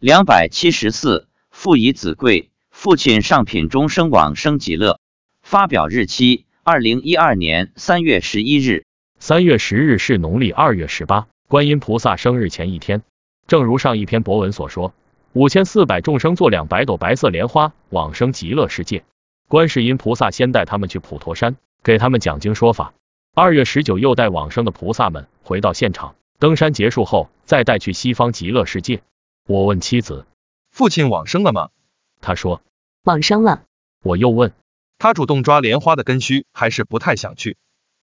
两百七十四，父以子贵，父亲上品终生往生极乐。发表日期：二零一二年三月十一日。三月十日是农历二月十八，观音菩萨生日前一天。正如上一篇博文所说，五千四百众生坐两百朵白色莲花往生极乐世界。观世音菩萨先带他们去普陀山，给他们讲经说法。二月十九又带往生的菩萨们回到现场，登山结束后再带去西方极乐世界。我问妻子：“父亲往生了吗？”他说：“往生了。”我又问：“他主动抓莲花的根须，还是不太想去？”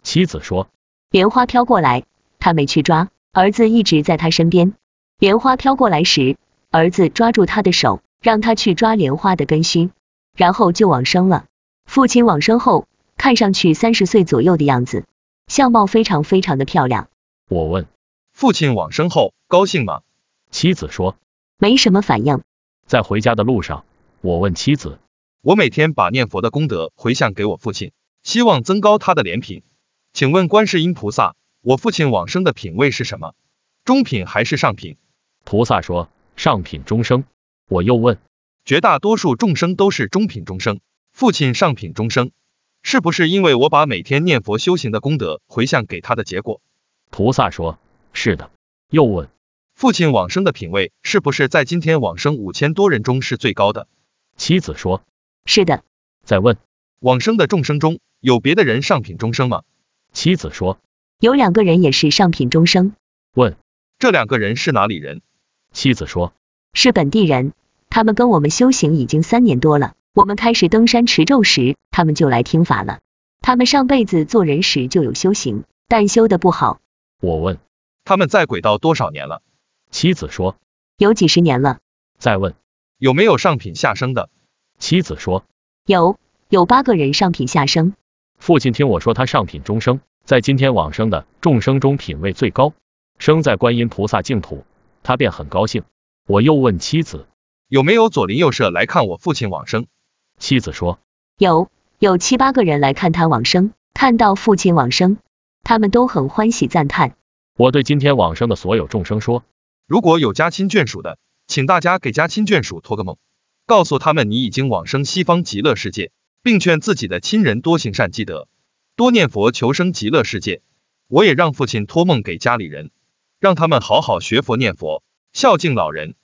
妻子说：“莲花飘过来，他没去抓，儿子一直在他身边。莲花飘过来时，儿子抓住他的手，让他去抓莲花的根须，然后就往生了。父亲往生后，看上去三十岁左右的样子。”相貌非常非常的漂亮。我问父亲往生后高兴吗？妻子说没什么反应。在回家的路上，我问妻子，我每天把念佛的功德回向给我父亲，希望增高他的莲品。请问观世音菩萨，我父亲往生的品位是什么？中品还是上品？菩萨说上品中生。我又问，绝大多数众生都是中品中生，父亲上品中生。是不是因为我把每天念佛修行的功德回向给他的结果？菩萨说：是的。又问父亲往生的品位是不是在今天往生五千多人中是最高的？妻子说：是的。再问往生的众生中有别的人上品终生吗？妻子说：有两个人也是上品终生。问这两个人是哪里人？妻子说：是本地人，他们跟我们修行已经三年多了。我们开始登山持咒时，他们就来听法了。他们上辈子做人时就有修行，但修的不好。我问他们在轨道多少年了？妻子说有几十年了。再问有没有上品下生的？妻子说有，有八个人上品下生。父亲听我说他上品中生，在今天往生的众生中品位最高，生在观音菩萨净土，他便很高兴。我又问妻子有没有左邻右舍来看我父亲往生？妻子说：“有，有七八个人来看他往生，看到父亲往生，他们都很欢喜赞叹。”我对今天往生的所有众生说：“如果有家亲眷属的，请大家给家亲眷属托个梦，告诉他们你已经往生西方极乐世界，并劝自己的亲人多行善积德，多念佛求生极乐世界。我也让父亲托梦给家里人，让他们好好学佛念佛，孝敬老人。”